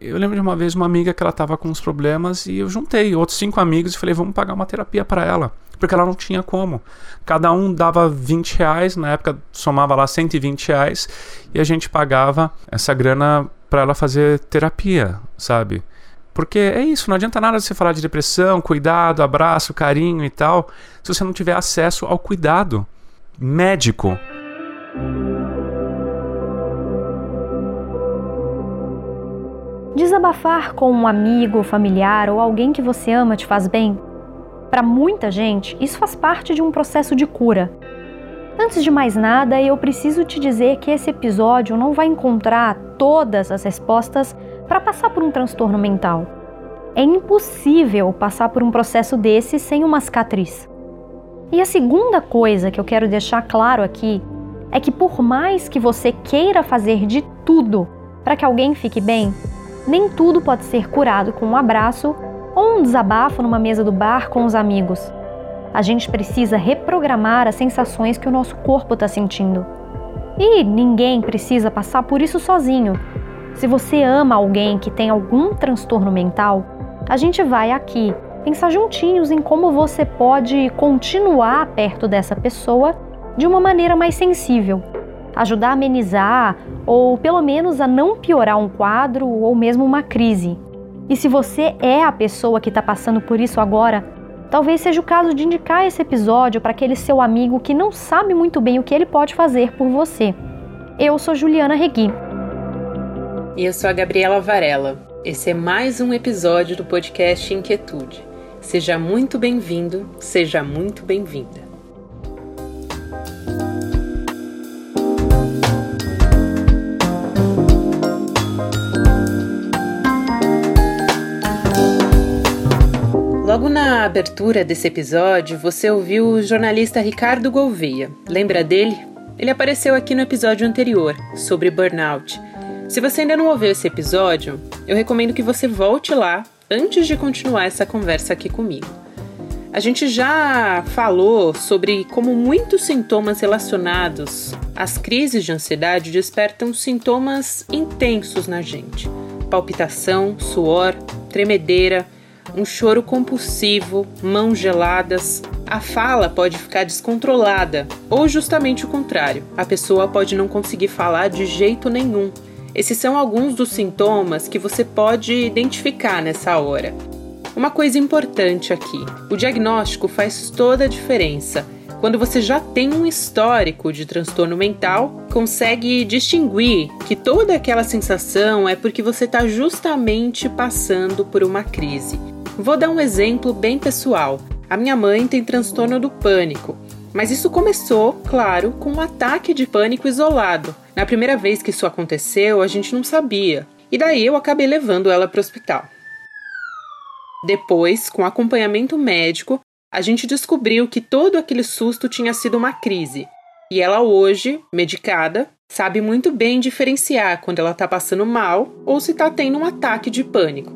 Eu lembro de uma vez uma amiga que ela tava com uns problemas e eu juntei outros cinco amigos e falei, vamos pagar uma terapia para ela. Porque ela não tinha como. Cada um dava 20 reais, na época somava lá 120 reais, e a gente pagava essa grana para ela fazer terapia, sabe? Porque é isso, não adianta nada você falar de depressão, cuidado, abraço, carinho e tal, se você não tiver acesso ao cuidado médico. Desabafar com um amigo, familiar ou alguém que você ama te faz bem? Para muita gente, isso faz parte de um processo de cura. Antes de mais nada, eu preciso te dizer que esse episódio não vai encontrar todas as respostas para passar por um transtorno mental. É impossível passar por um processo desse sem uma cicatriz. E a segunda coisa que eu quero deixar claro aqui é que, por mais que você queira fazer de tudo para que alguém fique bem, nem tudo pode ser curado com um abraço ou um desabafo numa mesa do bar com os amigos. A gente precisa reprogramar as sensações que o nosso corpo está sentindo. E ninguém precisa passar por isso sozinho. Se você ama alguém que tem algum transtorno mental, a gente vai aqui pensar juntinhos em como você pode continuar perto dessa pessoa de uma maneira mais sensível ajudar a amenizar ou pelo menos a não piorar um quadro ou mesmo uma crise. E se você é a pessoa que está passando por isso agora, talvez seja o caso de indicar esse episódio para aquele seu amigo que não sabe muito bem o que ele pode fazer por você. Eu sou Juliana Regui. E eu sou a Gabriela Varela. Esse é mais um episódio do podcast Inquietude. Seja muito bem-vindo, seja muito bem-vinda. Logo na abertura desse episódio, você ouviu o jornalista Ricardo Gouveia. Lembra dele? Ele apareceu aqui no episódio anterior, sobre burnout. Se você ainda não ouviu esse episódio, eu recomendo que você volte lá antes de continuar essa conversa aqui comigo. A gente já falou sobre como muitos sintomas relacionados às crises de ansiedade despertam sintomas intensos na gente: palpitação, suor, tremedeira um choro compulsivo, mãos geladas. A fala pode ficar descontrolada, ou justamente o contrário, a pessoa pode não conseguir falar de jeito nenhum. Esses são alguns dos sintomas que você pode identificar nessa hora. Uma coisa importante aqui: o diagnóstico faz toda a diferença. Quando você já tem um histórico de transtorno mental, consegue distinguir que toda aquela sensação é porque você está justamente passando por uma crise. Vou dar um exemplo bem pessoal. A minha mãe tem transtorno do pânico, mas isso começou, claro, com um ataque de pânico isolado. Na primeira vez que isso aconteceu, a gente não sabia, e daí eu acabei levando ela para o hospital. Depois, com acompanhamento médico, a gente descobriu que todo aquele susto tinha sido uma crise. E ela hoje, medicada, sabe muito bem diferenciar quando ela está passando mal ou se está tendo um ataque de pânico.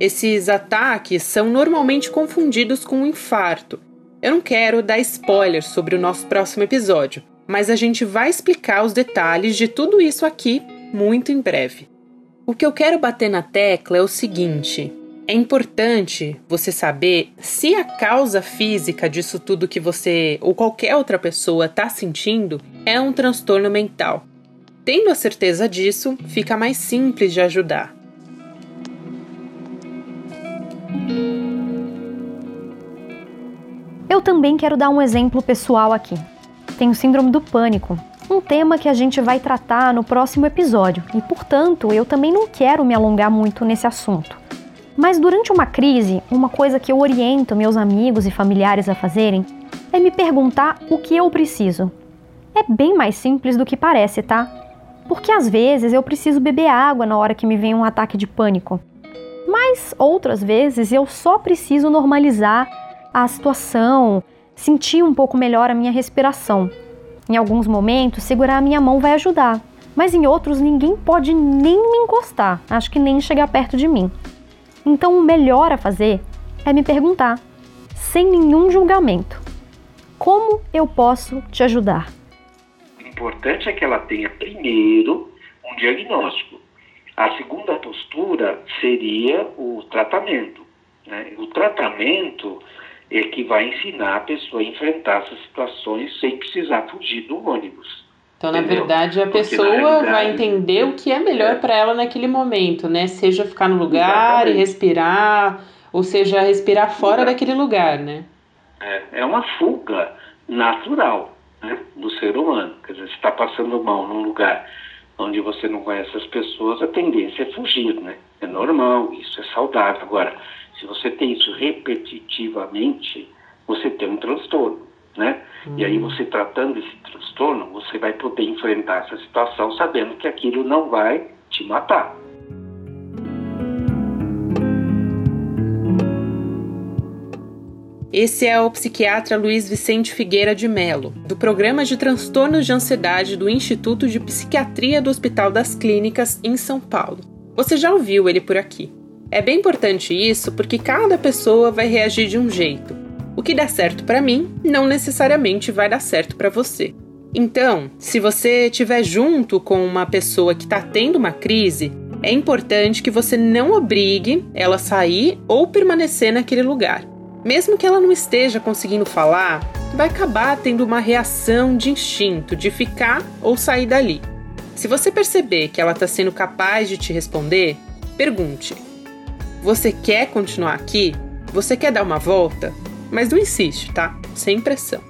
Esses ataques são normalmente confundidos com um infarto. Eu não quero dar spoilers sobre o nosso próximo episódio, mas a gente vai explicar os detalhes de tudo isso aqui muito em breve. O que eu quero bater na tecla é o seguinte: é importante você saber se a causa física disso tudo que você ou qualquer outra pessoa está sentindo é um transtorno mental. Tendo a certeza disso, fica mais simples de ajudar. Eu também quero dar um exemplo pessoal aqui. Tenho síndrome do pânico, um tema que a gente vai tratar no próximo episódio, e portanto eu também não quero me alongar muito nesse assunto. Mas durante uma crise, uma coisa que eu oriento meus amigos e familiares a fazerem é me perguntar o que eu preciso. É bem mais simples do que parece, tá? Porque às vezes eu preciso beber água na hora que me vem um ataque de pânico. Mas outras vezes eu só preciso normalizar a situação, sentir um pouco melhor a minha respiração. Em alguns momentos, segurar a minha mão vai ajudar, mas em outros ninguém pode nem me encostar, acho que nem chegar perto de mim. Então o melhor a fazer é me perguntar, sem nenhum julgamento: como eu posso te ajudar? Importante é que ela tenha primeiro um diagnóstico. A segunda postura seria o tratamento. Né? O tratamento é que vai ensinar a pessoa a enfrentar essas situações sem precisar fugir do ônibus. Então, na verdade, a Porque, pessoa vai entender o que é melhor é. para ela naquele momento, né? Seja ficar no lugar Exatamente. e respirar, ou seja, respirar fora daquele lugar, né? É, é uma fuga natural né, do ser humano. Quer dizer, se está passando mal num lugar onde você não conhece as pessoas, a tendência é fugir, né? É normal, isso é saudável. Agora, se você tem isso repetitivamente, você tem um transtorno, né? Uhum. E aí você tratando esse transtorno, você vai poder enfrentar essa situação sabendo que aquilo não vai te matar. Esse é o psiquiatra Luiz Vicente Figueira de Melo, do Programa de Transtornos de Ansiedade do Instituto de Psiquiatria do Hospital das Clínicas, em São Paulo. Você já ouviu ele por aqui. É bem importante isso porque cada pessoa vai reagir de um jeito. O que dá certo para mim não necessariamente vai dar certo para você. Então, se você estiver junto com uma pessoa que está tendo uma crise, é importante que você não obrigue ela a sair ou permanecer naquele lugar. Mesmo que ela não esteja conseguindo falar, vai acabar tendo uma reação de instinto de ficar ou sair dali. Se você perceber que ela está sendo capaz de te responder, pergunte: você quer continuar aqui? Você quer dar uma volta? Mas não insiste, tá? Sem pressão.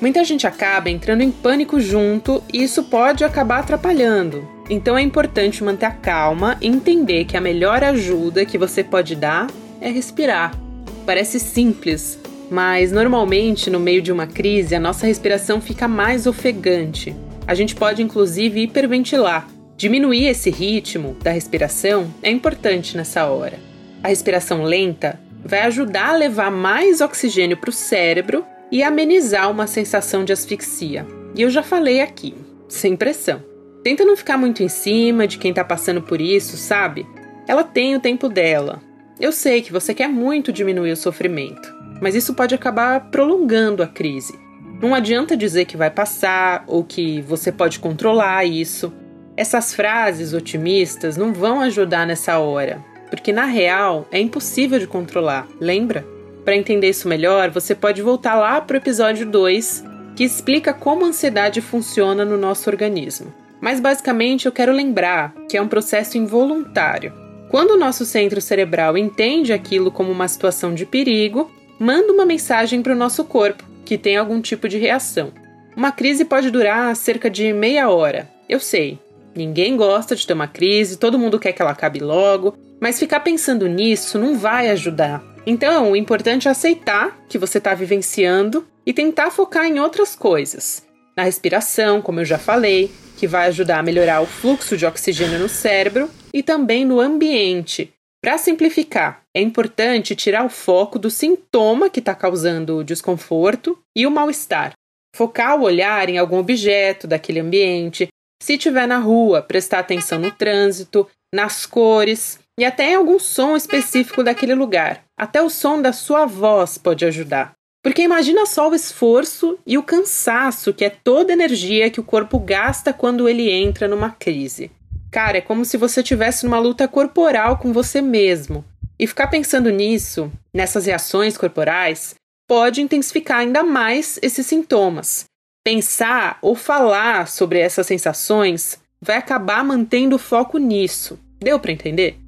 Muita gente acaba entrando em pânico junto e isso pode acabar atrapalhando. Então é importante manter a calma e entender que a melhor ajuda que você pode dar é respirar. Parece simples, mas normalmente no meio de uma crise a nossa respiração fica mais ofegante. A gente pode inclusive hiperventilar. Diminuir esse ritmo da respiração é importante nessa hora. A respiração lenta vai ajudar a levar mais oxigênio para o cérebro e amenizar uma sensação de asfixia. E eu já falei aqui, sem pressão. Tenta não ficar muito em cima de quem está passando por isso, sabe? Ela tem o tempo dela. Eu sei que você quer muito diminuir o sofrimento, mas isso pode acabar prolongando a crise. Não adianta dizer que vai passar ou que você pode controlar isso. Essas frases otimistas não vão ajudar nessa hora, porque na real é impossível de controlar, lembra? Para entender isso melhor, você pode voltar lá para o episódio 2, que explica como a ansiedade funciona no nosso organismo. Mas basicamente eu quero lembrar que é um processo involuntário. Quando o nosso centro cerebral entende aquilo como uma situação de perigo, manda uma mensagem para o nosso corpo, que tem algum tipo de reação. Uma crise pode durar cerca de meia hora. Eu sei, ninguém gosta de ter uma crise, todo mundo quer que ela acabe logo, mas ficar pensando nisso não vai ajudar. Então, o importante é aceitar que você está vivenciando e tentar focar em outras coisas. Na respiração, como eu já falei, que vai ajudar a melhorar o fluxo de oxigênio no cérebro, e também no ambiente. Para simplificar, é importante tirar o foco do sintoma que está causando o desconforto e o mal-estar. Focar o olhar em algum objeto daquele ambiente. Se estiver na rua, prestar atenção no trânsito, nas cores, e até em algum som específico daquele lugar. Até o som da sua voz pode ajudar. Porque imagina só o esforço e o cansaço que é toda a energia que o corpo gasta quando ele entra numa crise. Cara, é como se você estivesse numa luta corporal com você mesmo. E ficar pensando nisso, nessas reações corporais, pode intensificar ainda mais esses sintomas. Pensar ou falar sobre essas sensações vai acabar mantendo o foco nisso. Deu para entender?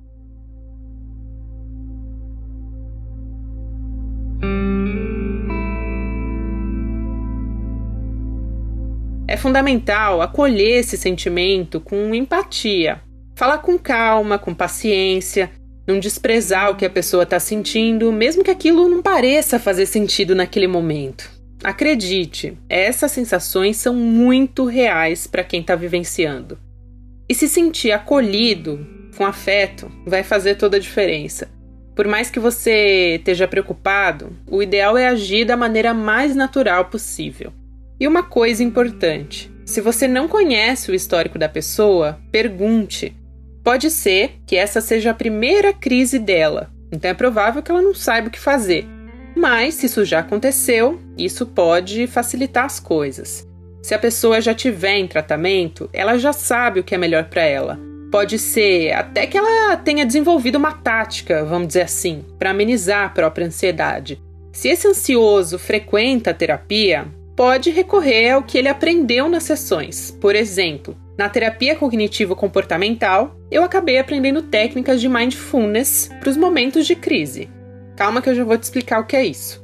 É fundamental acolher esse sentimento com empatia. Falar com calma, com paciência, não desprezar o que a pessoa está sentindo, mesmo que aquilo não pareça fazer sentido naquele momento. Acredite, essas sensações são muito reais para quem está vivenciando. E se sentir acolhido, com afeto, vai fazer toda a diferença. Por mais que você esteja preocupado, o ideal é agir da maneira mais natural possível. E uma coisa importante: se você não conhece o histórico da pessoa, pergunte. Pode ser que essa seja a primeira crise dela, então é provável que ela não saiba o que fazer. Mas, se isso já aconteceu, isso pode facilitar as coisas. Se a pessoa já tiver em tratamento, ela já sabe o que é melhor para ela. Pode ser até que ela tenha desenvolvido uma tática, vamos dizer assim, para amenizar a própria ansiedade. Se esse ansioso frequenta a terapia, pode recorrer ao que ele aprendeu nas sessões. Por exemplo, na terapia cognitivo-comportamental, eu acabei aprendendo técnicas de mindfulness para os momentos de crise. Calma que eu já vou te explicar o que é isso.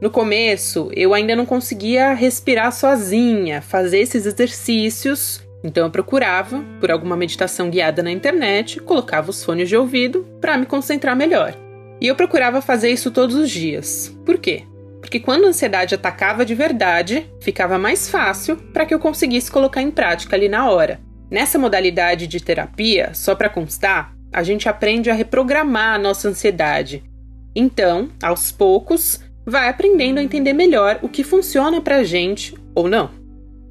No começo, eu ainda não conseguia respirar sozinha, fazer esses exercícios, então eu procurava por alguma meditação guiada na internet, colocava os fones de ouvido para me concentrar melhor. E eu procurava fazer isso todos os dias. Por quê? Porque quando a ansiedade atacava de verdade, ficava mais fácil para que eu conseguisse colocar em prática ali na hora. Nessa modalidade de terapia, só para constar, a gente aprende a reprogramar a nossa ansiedade. Então, aos poucos, vai aprendendo a entender melhor o que funciona pra gente ou não.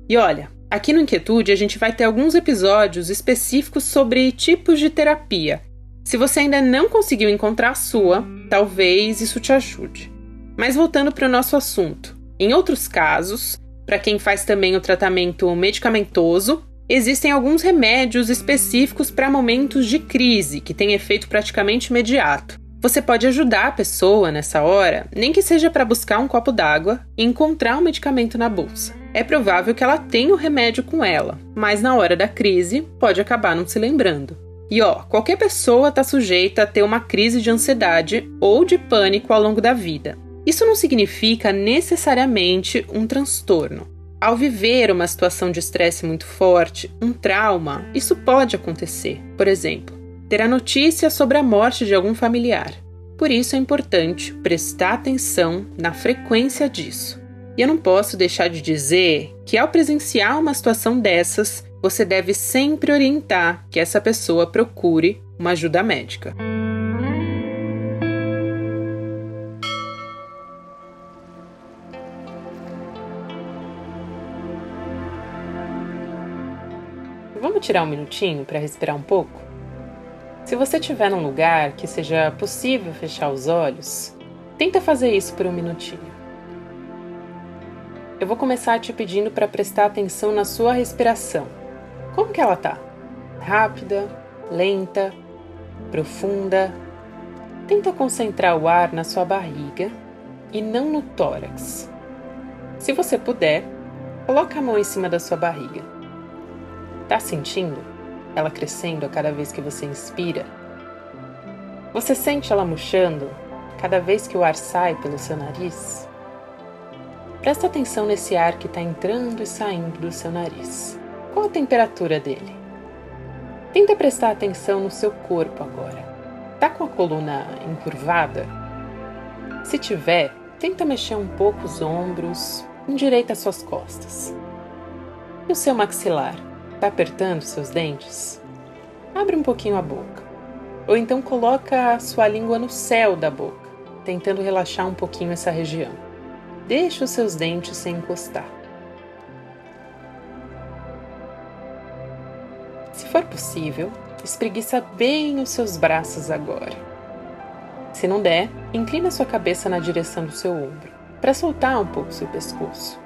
E olha, aqui no Inquietude a gente vai ter alguns episódios específicos sobre tipos de terapia. Se você ainda não conseguiu encontrar a sua, talvez isso te ajude. Mas voltando para o nosso assunto, em outros casos, para quem faz também o tratamento medicamentoso, existem alguns remédios específicos para momentos de crise que têm efeito praticamente imediato. Você pode ajudar a pessoa nessa hora, nem que seja para buscar um copo d'água e encontrar um medicamento na bolsa. É provável que ela tenha o remédio com ela, mas na hora da crise pode acabar não se lembrando. E ó, qualquer pessoa está sujeita a ter uma crise de ansiedade ou de pânico ao longo da vida. Isso não significa necessariamente um transtorno. Ao viver uma situação de estresse muito forte, um trauma, isso pode acontecer. Por exemplo, ter a notícia sobre a morte de algum familiar. Por isso é importante prestar atenção na frequência disso. E eu não posso deixar de dizer que ao presenciar uma situação dessas, você deve sempre orientar que essa pessoa procure uma ajuda médica. Tirar um minutinho para respirar um pouco? Se você estiver num lugar que seja possível fechar os olhos, tenta fazer isso por um minutinho. Eu vou começar te pedindo para prestar atenção na sua respiração. Como que ela tá? Rápida, lenta, profunda? Tenta concentrar o ar na sua barriga e não no tórax. Se você puder, coloque a mão em cima da sua barriga Tá sentindo ela crescendo a cada vez que você inspira? Você sente ela murchando cada vez que o ar sai pelo seu nariz? Presta atenção nesse ar que está entrando e saindo do seu nariz. Qual a temperatura dele? Tenta prestar atenção no seu corpo agora. Tá com a coluna encurvada? Se tiver, tenta mexer um pouco os ombros, endireita suas costas. E o seu maxilar? Está apertando seus dentes? Abre um pouquinho a boca. Ou então coloca a sua língua no céu da boca, tentando relaxar um pouquinho essa região. Deixe os seus dentes sem encostar. Se for possível, espreguiça bem os seus braços agora. Se não der, inclina sua cabeça na direção do seu ombro, para soltar um pouco seu pescoço.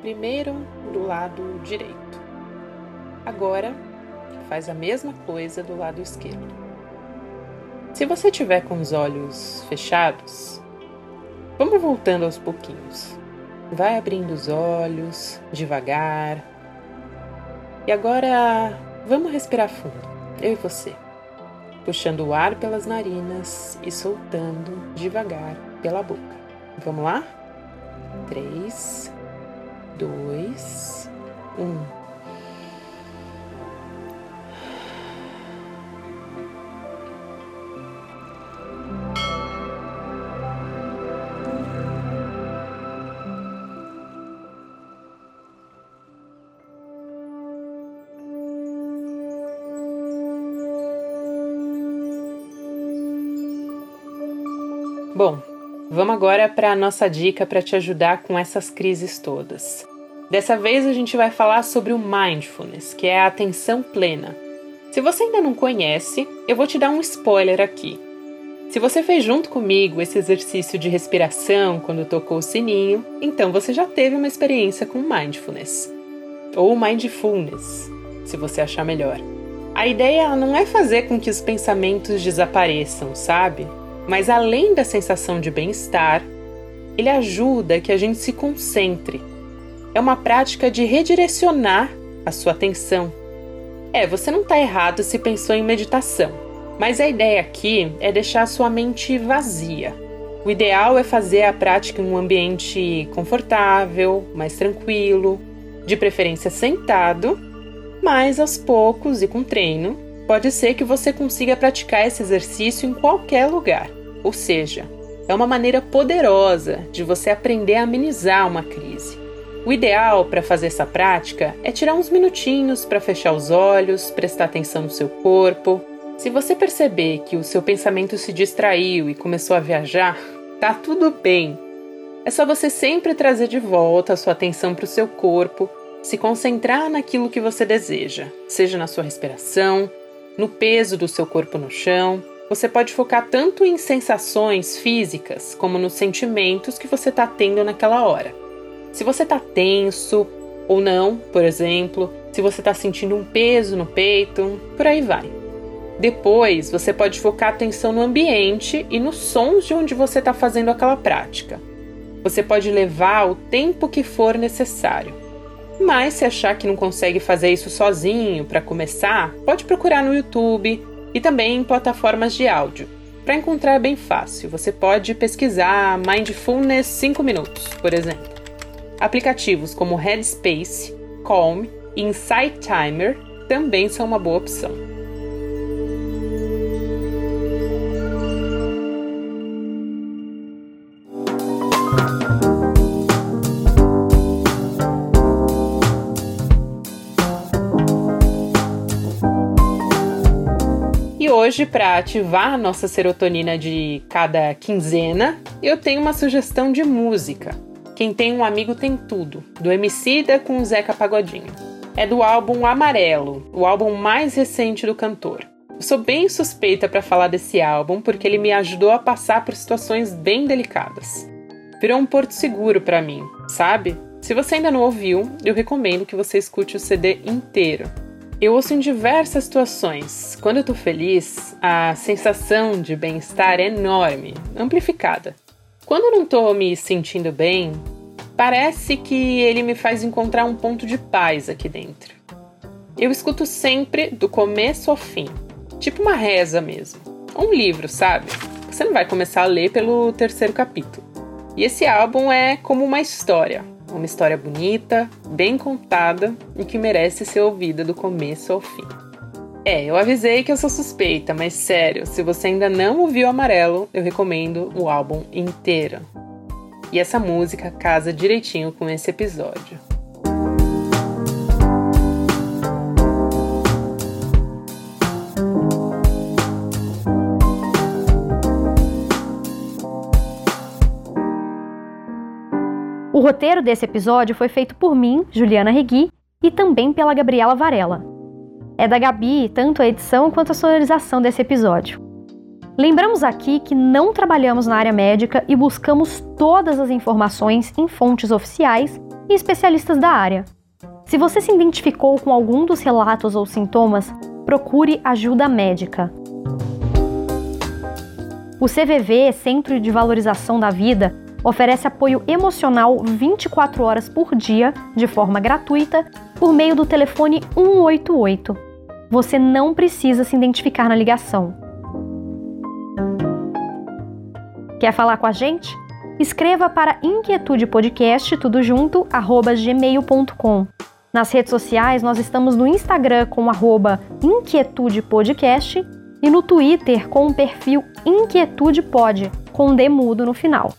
Primeiro do lado direito. Agora, faz a mesma coisa do lado esquerdo. Se você tiver com os olhos fechados, vamos voltando aos pouquinhos. Vai abrindo os olhos devagar. E agora vamos respirar fundo, eu e você. Puxando o ar pelas narinas e soltando devagar pela boca. Vamos lá? 3, 2, 1. Bom, vamos agora para a nossa dica para te ajudar com essas crises todas. Dessa vez a gente vai falar sobre o mindfulness, que é a atenção plena. Se você ainda não conhece, eu vou te dar um spoiler aqui. Se você fez junto comigo esse exercício de respiração quando tocou o sininho, então você já teve uma experiência com mindfulness. ou mindfulness, se você achar melhor. A ideia não é fazer com que os pensamentos desapareçam, sabe? Mas além da sensação de bem-estar, ele ajuda que a gente se concentre. É uma prática de redirecionar a sua atenção. É, você não está errado se pensou em meditação, mas a ideia aqui é deixar a sua mente vazia. O ideal é fazer a prática em um ambiente confortável, mais tranquilo, de preferência sentado, mas aos poucos e com treino, pode ser que você consiga praticar esse exercício em qualquer lugar. Ou seja, é uma maneira poderosa de você aprender a amenizar uma crise. O ideal para fazer essa prática é tirar uns minutinhos para fechar os olhos, prestar atenção no seu corpo. Se você perceber que o seu pensamento se distraiu e começou a viajar, tá tudo bem. É só você sempre trazer de volta a sua atenção para o seu corpo, se concentrar naquilo que você deseja, seja na sua respiração, no peso do seu corpo no chão. Você pode focar tanto em sensações físicas como nos sentimentos que você está tendo naquela hora. Se você está tenso ou não, por exemplo, se você está sentindo um peso no peito, por aí vai. Depois, você pode focar atenção no ambiente e nos sons de onde você está fazendo aquela prática. Você pode levar o tempo que for necessário. Mas se achar que não consegue fazer isso sozinho para começar, pode procurar no YouTube e também em plataformas de áudio. Para encontrar é bem fácil, você pode pesquisar Mindfulness 5 minutos, por exemplo. Aplicativos como Headspace, Calm e Insight Timer também são uma boa opção. Hoje, para ativar a nossa serotonina de cada quinzena, eu tenho uma sugestão de música. Quem tem um amigo tem tudo, do Emicida com o Zeca Pagodinho. É do álbum Amarelo, o álbum mais recente do cantor. Eu sou bem suspeita para falar desse álbum porque ele me ajudou a passar por situações bem delicadas. Virou um porto seguro para mim, sabe? Se você ainda não ouviu, eu recomendo que você escute o CD inteiro. Eu ouço em diversas situações. Quando eu tô feliz, a sensação de bem-estar é enorme, amplificada. Quando eu não tô me sentindo bem, parece que ele me faz encontrar um ponto de paz aqui dentro. Eu escuto sempre do começo ao fim, tipo uma reza mesmo. Um livro, sabe? Você não vai começar a ler pelo terceiro capítulo. E esse álbum é como uma história, uma história bonita, bem contada e que merece ser ouvida do começo ao fim. É, eu avisei que eu sou suspeita, mas sério, se você ainda não ouviu Amarelo, eu recomendo o álbum inteiro. E essa música casa direitinho com esse episódio. Roteiro desse episódio foi feito por mim, Juliana Regui, e também pela Gabriela Varela. É da Gabi tanto a edição quanto a sonorização desse episódio. Lembramos aqui que não trabalhamos na área médica e buscamos todas as informações em fontes oficiais e especialistas da área. Se você se identificou com algum dos relatos ou sintomas, procure ajuda médica. O CVV, Centro de Valorização da Vida, oferece apoio emocional 24 horas por dia, de forma gratuita, por meio do telefone 188. Você não precisa se identificar na ligação. Quer falar com a gente? Escreva para inquietudepodcast tudo junto gmail.com. Nas redes sociais nós estamos no Instagram com arroba inquietudepodcast e no Twitter com o perfil inquietudepod com D mudo no final.